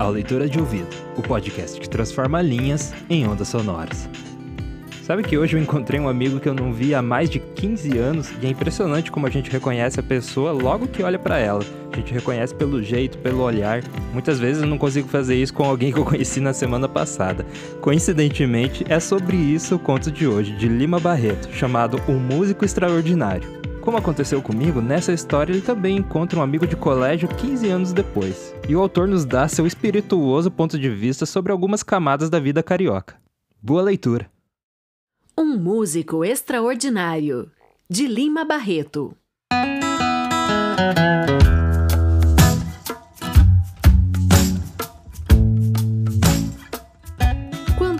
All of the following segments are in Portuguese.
Ao Leitura de Ouvido, o podcast que transforma linhas em ondas sonoras. Sabe que hoje eu encontrei um amigo que eu não vi há mais de 15 anos e é impressionante como a gente reconhece a pessoa logo que olha para ela. A gente reconhece pelo jeito, pelo olhar. Muitas vezes eu não consigo fazer isso com alguém que eu conheci na semana passada. Coincidentemente, é sobre isso o conto de hoje, de Lima Barreto, chamado Um Músico Extraordinário. Como aconteceu comigo, nessa história ele também encontra um amigo de colégio 15 anos depois. E o autor nos dá seu espirituoso ponto de vista sobre algumas camadas da vida carioca. Boa leitura! Um músico extraordinário, de Lima Barreto.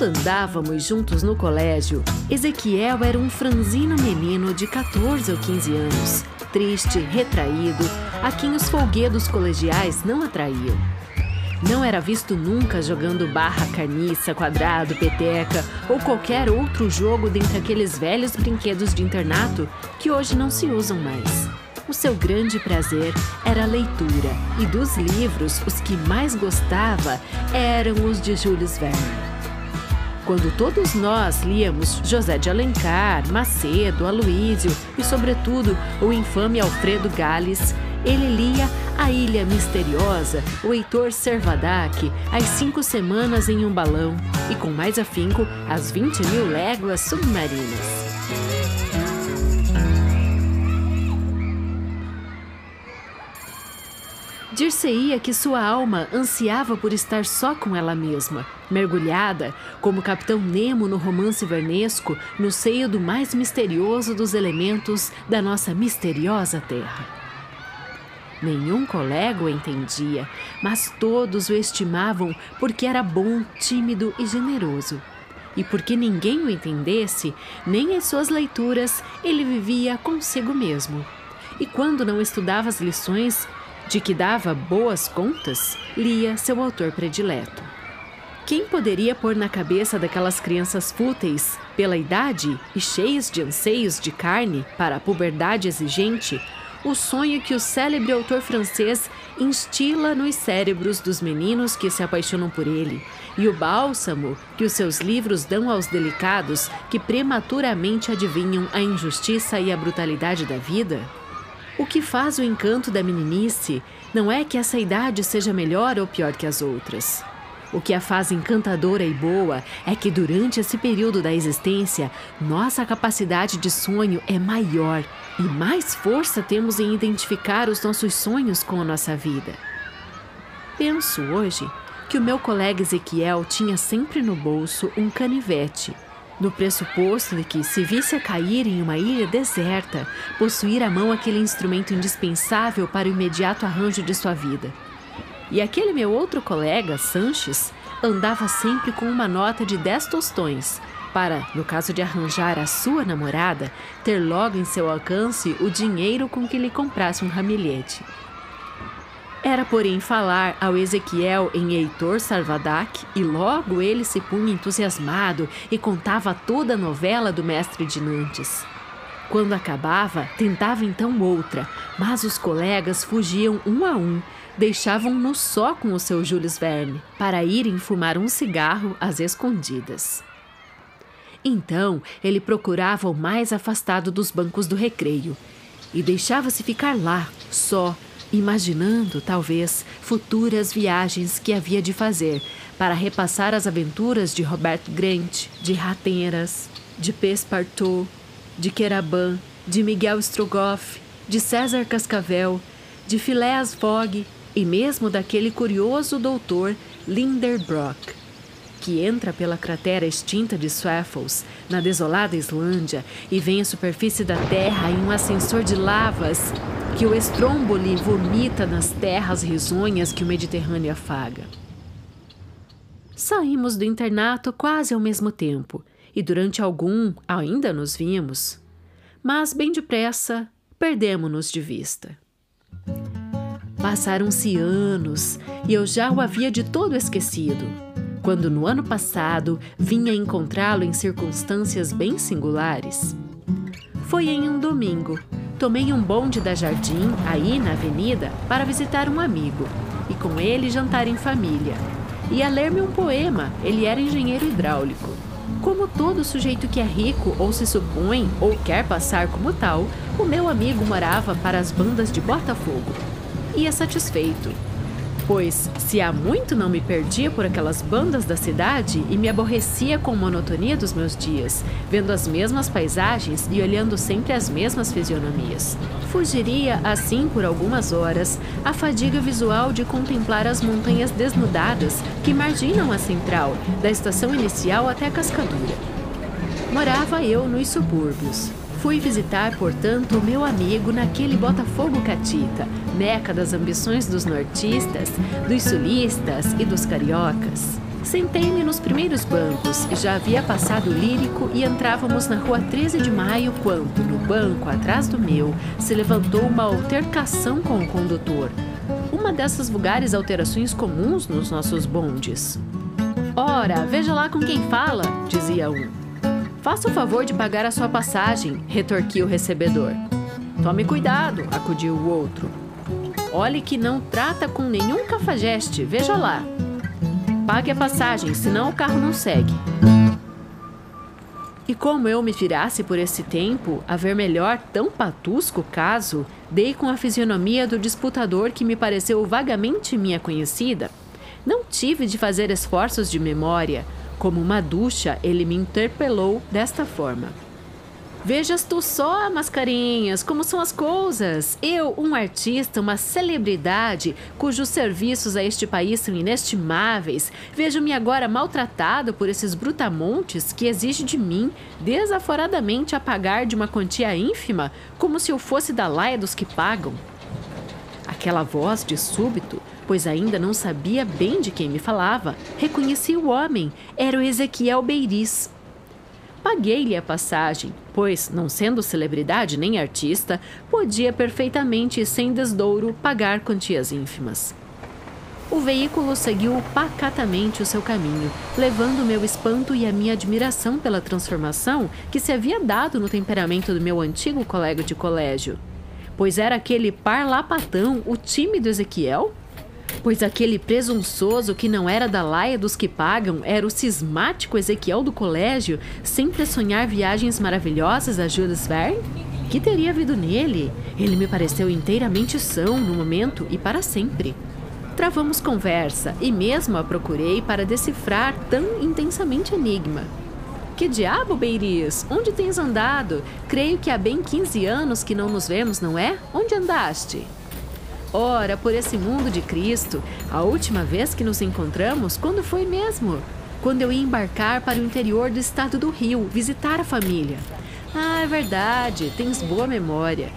Quando andávamos juntos no colégio, Ezequiel era um franzino menino de 14 ou 15 anos, triste, retraído, a quem os folguedos colegiais não atraíam. Não era visto nunca jogando barra, carniça, quadrado, peteca ou qualquer outro jogo dentre aqueles velhos brinquedos de internato que hoje não se usam mais. O seu grande prazer era a leitura, e dos livros, os que mais gostava eram os de Jules Verne. Quando todos nós líamos José de Alencar, Macedo, Aloísio e, sobretudo, o infame Alfredo Gales, ele lia A Ilha Misteriosa, o Heitor Servadac, As Cinco Semanas em um Balão e, com mais afinco, As 20 Mil Léguas Submarinas. Dir-se-ia que sua alma ansiava por estar só com ela mesma, mergulhada, como capitão Nemo no romance vernesco, no seio do mais misterioso dos elementos da nossa misteriosa terra. Nenhum colega o entendia, mas todos o estimavam porque era bom, tímido e generoso. E porque ninguém o entendesse, nem em suas leituras, ele vivia consigo mesmo. E quando não estudava as lições, de que dava boas contas, lia seu autor predileto. Quem poderia pôr na cabeça daquelas crianças fúteis, pela idade e cheias de anseios de carne para a puberdade exigente, o sonho que o célebre autor francês instila nos cérebros dos meninos que se apaixonam por ele, e o bálsamo que os seus livros dão aos delicados que prematuramente adivinham a injustiça e a brutalidade da vida? O que faz o encanto da meninice não é que essa idade seja melhor ou pior que as outras. O que a faz encantadora e boa é que durante esse período da existência, nossa capacidade de sonho é maior e mais força temos em identificar os nossos sonhos com a nossa vida. Penso hoje que o meu colega Ezequiel tinha sempre no bolso um canivete no pressuposto de que, se visse a cair em uma ilha deserta, possuir à mão aquele instrumento indispensável para o imediato arranjo de sua vida. E aquele meu outro colega, Sanches, andava sempre com uma nota de dez tostões, para, no caso de arranjar a sua namorada, ter logo em seu alcance o dinheiro com que lhe comprasse um ramilhete. Era, porém, falar ao Ezequiel em Heitor Sarvadac e logo ele se punha entusiasmado e contava toda a novela do mestre de Nantes. Quando acabava, tentava então outra, mas os colegas fugiam um a um, deixavam-no só com o seu Jules Verne, para irem fumar um cigarro às escondidas. Então ele procurava o mais afastado dos bancos do recreio e deixava-se ficar lá, só, imaginando, talvez, futuras viagens que havia de fazer para repassar as aventuras de Robert Grant, de Rateiras, de Pespartout, de Queraban, de Miguel Strogoff, de César Cascavel, de Phileas Fogg e mesmo daquele curioso doutor Linderbrock, que entra pela cratera extinta de Swaffles, na desolada Islândia, e vem à superfície da Terra em um ascensor de lavas que o Stromboli vomita nas terras risonhas que o Mediterrâneo afaga. Saímos do internato quase ao mesmo tempo, e durante algum ainda nos vimos, mas bem depressa perdemos-nos de vista. Passaram-se anos e eu já o havia de todo esquecido, quando no ano passado vinha encontrá-lo em circunstâncias bem singulares. Foi em um domingo. Tomei um bonde da Jardim, aí na avenida, para visitar um amigo e com ele jantar em família. Ia ler-me um poema, ele era engenheiro hidráulico. Como todo sujeito que é rico ou se supõe ou quer passar como tal, o meu amigo morava para as bandas de Botafogo. Ia satisfeito, pois se há muito não me perdia por aquelas bandas da cidade e me aborrecia com a monotonia dos meus dias, vendo as mesmas paisagens e olhando sempre as mesmas fisionomias. Fugiria, assim, por algumas horas, a fadiga visual de contemplar as montanhas desnudadas que marginam a central, da estação inicial até a cascadura. Morava eu nos subúrbios, Fui visitar, portanto, o meu amigo naquele Botafogo Catita, meca das ambições dos nortistas, dos sulistas e dos cariocas. Sentei-me nos primeiros bancos, já havia passado o lírico e entrávamos na rua 13 de maio quando, no banco atrás do meu, se levantou uma altercação com o condutor. Uma dessas vulgares alterações comuns nos nossos bondes. Ora, veja lá com quem fala, dizia um. Faça o favor de pagar a sua passagem, retorquiu o recebedor. Tome cuidado, acudiu o outro. Olhe que não trata com nenhum cafajeste, veja lá. Pague a passagem, senão o carro não segue. E como eu me virasse por esse tempo, a ver melhor tão patusco caso, dei com a fisionomia do disputador que me pareceu vagamente minha conhecida. Não tive de fazer esforços de memória, como uma ducha, ele me interpelou desta forma. Vejas tu só, mascarinhas, como são as coisas. Eu, um artista, uma celebridade, cujos serviços a este país são inestimáveis, vejo-me agora maltratado por esses brutamontes que exigem de mim, desaforadamente, a pagar de uma quantia ínfima, como se eu fosse da laia dos que pagam. Aquela voz de súbito pois ainda não sabia bem de quem me falava, reconheci o homem, era o Ezequiel Beiris. Paguei-lhe a passagem, pois, não sendo celebridade nem artista, podia perfeitamente e sem desdouro pagar quantias ínfimas. O veículo seguiu pacatamente o seu caminho, levando meu espanto e a minha admiração pela transformação que se havia dado no temperamento do meu antigo colega de colégio. Pois era aquele parlapatão, o tímido Ezequiel? Pois aquele presunçoso que não era da laia dos que pagam era o cismático Ezequiel do colégio, sempre a sonhar viagens maravilhosas a Jules Verne? Que teria havido nele? Ele me pareceu inteiramente são no momento e para sempre. Travamos conversa e mesmo a procurei para decifrar tão intensamente enigma. Que diabo, Beiris? Onde tens andado? Creio que há bem 15 anos que não nos vemos, não é? Onde andaste? Ora, por esse mundo de Cristo, a última vez que nos encontramos, quando foi mesmo? Quando eu ia embarcar para o interior do estado do Rio, visitar a família. Ah, é verdade, tens boa memória.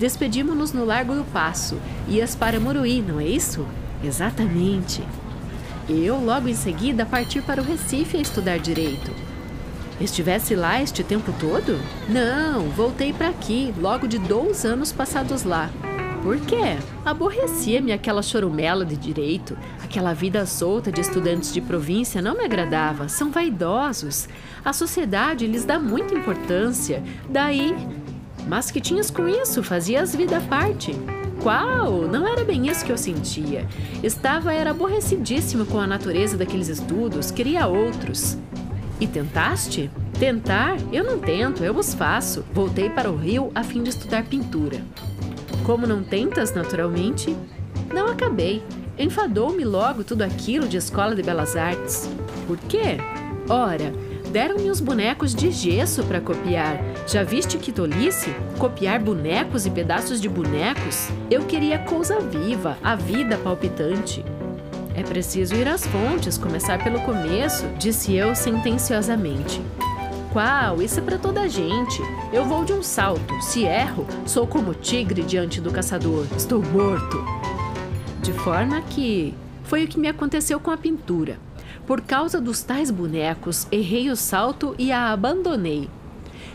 Despedimos-nos no Largo do Passo. Ias para Muruí, não é isso? Exatamente. Eu, logo em seguida, partir para o Recife a estudar direito. Estivesse lá este tempo todo? Não, voltei para aqui, logo de dois anos passados lá. Por quê? Aborrecia-me aquela chorumela de direito, aquela vida solta de estudantes de província não me agradava, são vaidosos. A sociedade lhes dá muita importância, daí. Mas que tinhas com isso? Fazias vida à parte. Qual? Não era bem isso que eu sentia. Estava era aborrecidíssimo com a natureza daqueles estudos, queria outros. E tentaste? Tentar? Eu não tento, eu os faço. Voltei para o Rio a fim de estudar pintura. Como não tentas, naturalmente? Não acabei. Enfadou-me logo tudo aquilo de escola de belas artes. Por quê? Ora, Deram-me os bonecos de gesso para copiar. Já viste que tolice? Copiar bonecos e pedaços de bonecos? Eu queria coisa viva, a vida palpitante. É preciso ir às fontes, começar pelo começo, disse eu sentenciosamente. Qual? Isso é para toda a gente. Eu vou de um salto. Se erro, sou como tigre diante do caçador. Estou morto. De forma que foi o que me aconteceu com a pintura. Por causa dos tais bonecos, errei o salto e a abandonei.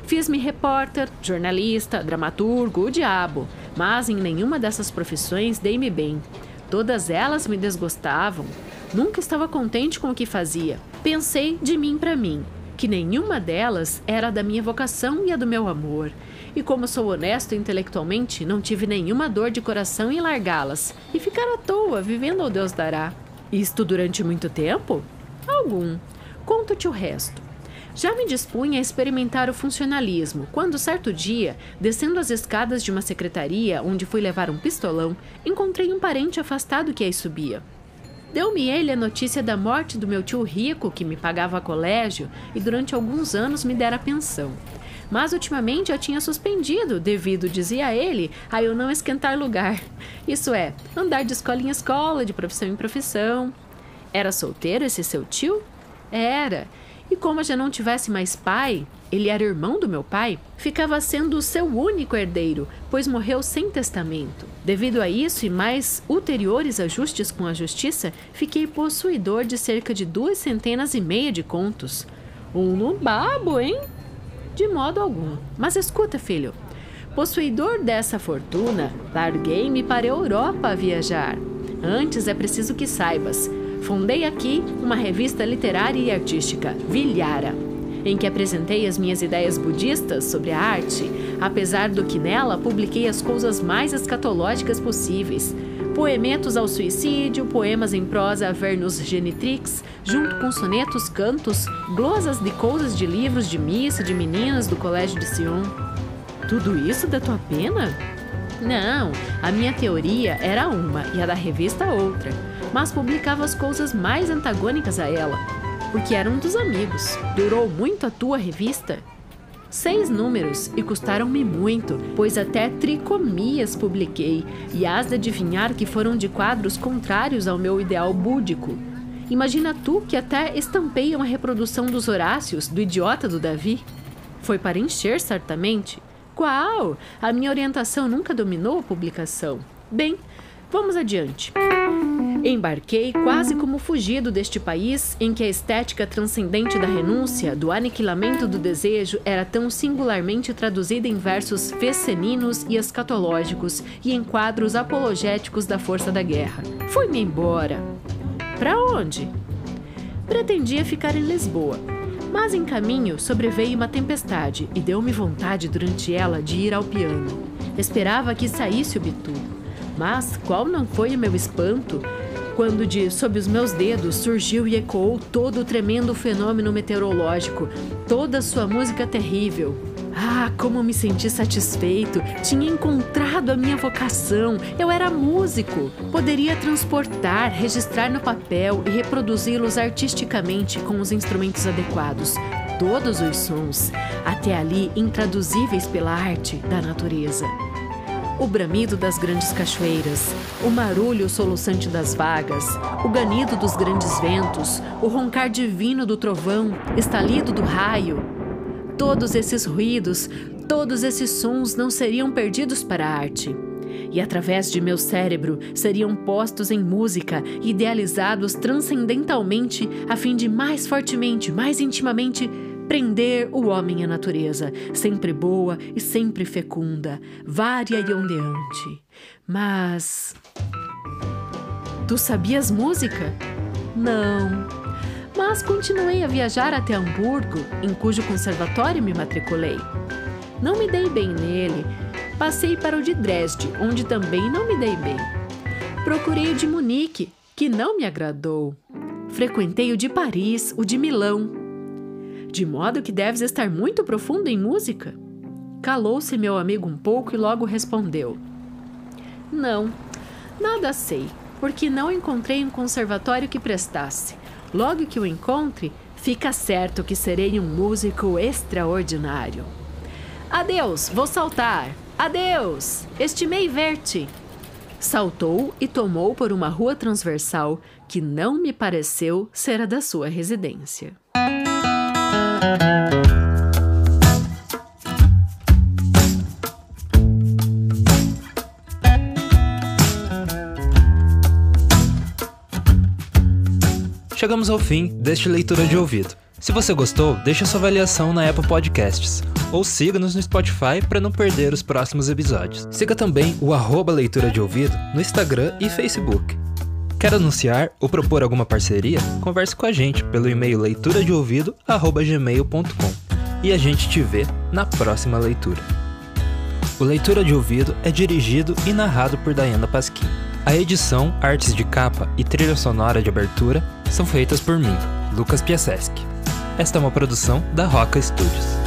Fiz-me repórter, jornalista, dramaturgo, o diabo, mas em nenhuma dessas profissões dei-me bem. Todas elas me desgostavam. Nunca estava contente com o que fazia. Pensei de mim para mim, que nenhuma delas era da minha vocação e a do meu amor. E como sou honesto intelectualmente, não tive nenhuma dor de coração em largá-las e ficar à toa, vivendo ao Deus dará. Isto durante muito tempo? Algum. Conto-te o resto. Já me dispunha a experimentar o funcionalismo, quando certo dia, descendo as escadas de uma secretaria onde fui levar um pistolão, encontrei um parente afastado que aí subia. Deu-me ele a notícia da morte do meu tio rico, que me pagava colégio e durante alguns anos me dera pensão. Mas ultimamente eu tinha suspendido, devido, dizia ele, a eu não esquentar lugar. Isso é, andar de escola em escola, de profissão em profissão. Era solteiro esse seu tio? Era. E como já não tivesse mais pai, ele era irmão do meu pai, ficava sendo o seu único herdeiro, pois morreu sem testamento. Devido a isso e mais ulteriores ajustes com a justiça, fiquei possuidor de cerca de duas centenas e meia de contos. Um no babo, hein? De modo algum. Mas escuta, filho. Possuidor dessa fortuna, larguei-me para a Europa a viajar. Antes é preciso que saibas Fundei aqui uma revista literária e artística, Vilhara, em que apresentei as minhas ideias budistas sobre a arte, apesar do que nela publiquei as coisas mais escatológicas possíveis. Poemetos ao suicídio, poemas em prosa a Vernus Genitrix, junto com sonetos, cantos, glosas de coisas de livros de missa de meninas do Colégio de Sion. Tudo isso da tua pena? Não, a minha teoria era uma e a da revista outra mas publicava as coisas mais antagônicas a ela, porque era um dos amigos. Durou muito a tua revista? Seis números e custaram-me muito, pois até tricomias publiquei, e has de adivinhar que foram de quadros contrários ao meu ideal búdico. Imagina tu que até estampei uma reprodução dos Horácios, do idiota do Davi. Foi para encher, certamente. Qual? A minha orientação nunca dominou a publicação. Bem, vamos adiante. Embarquei quase como fugido deste país em que a estética transcendente da renúncia, do aniquilamento do desejo, era tão singularmente traduzida em versos feceninos e escatológicos e em quadros apologéticos da força da guerra. Fui-me embora. Para onde? Pretendia ficar em Lisboa, mas em caminho sobreveio uma tempestade e deu-me vontade durante ela de ir ao piano. Esperava que saísse o bitu. Mas qual não foi o meu espanto quando de sob os meus dedos surgiu e ecoou todo o tremendo fenômeno meteorológico, toda sua música terrível. Ah, como me senti satisfeito! Tinha encontrado a minha vocação. Eu era músico. Poderia transportar, registrar no papel e reproduzi-los artisticamente com os instrumentos adequados. Todos os sons, até ali intraduzíveis pela arte da natureza o bramido das grandes cachoeiras, o marulho soluçante das vagas, o ganido dos grandes ventos, o roncar divino do trovão, estalido do raio. Todos esses ruídos, todos esses sons não seriam perdidos para a arte. E através de meu cérebro seriam postos em música, idealizados transcendentalmente, a fim de mais fortemente, mais intimamente prender o homem à natureza, sempre boa e sempre fecunda, vária e ondeante. Mas. Tu sabias música? Não. Mas continuei a viajar até Hamburgo, em cujo conservatório me matriculei. Não me dei bem nele. Passei para o de Dresde, onde também não me dei bem. Procurei o de Munique, que não me agradou. Frequentei o de Paris, o de Milão, de modo que deves estar muito profundo em música? Calou-se meu amigo um pouco e logo respondeu: Não, nada sei, porque não encontrei um conservatório que prestasse. Logo que o encontre, Fica certo que serei um músico extraordinário. Adeus, vou saltar. Adeus, estimei ver-te. Saltou e tomou por uma rua transversal que não me pareceu ser a da sua residência. Chegamos ao fim deste leitura de ouvido. Se você gostou, deixe sua avaliação na Apple Podcasts ou siga-nos no Spotify para não perder os próximos episódios. Siga também o arroba leitura de ouvido no Instagram e Facebook. Quer anunciar ou propor alguma parceria? Converse com a gente pelo e-mail leituradeouvido@gmail.com e a gente te vê na próxima leitura. O Leitura de Ouvido é dirigido e narrado por Diana Pasquim. A edição, artes de capa e trilha sonora de abertura são feitas por mim, Lucas Piaseschi. Esta é uma produção da Roca Studios.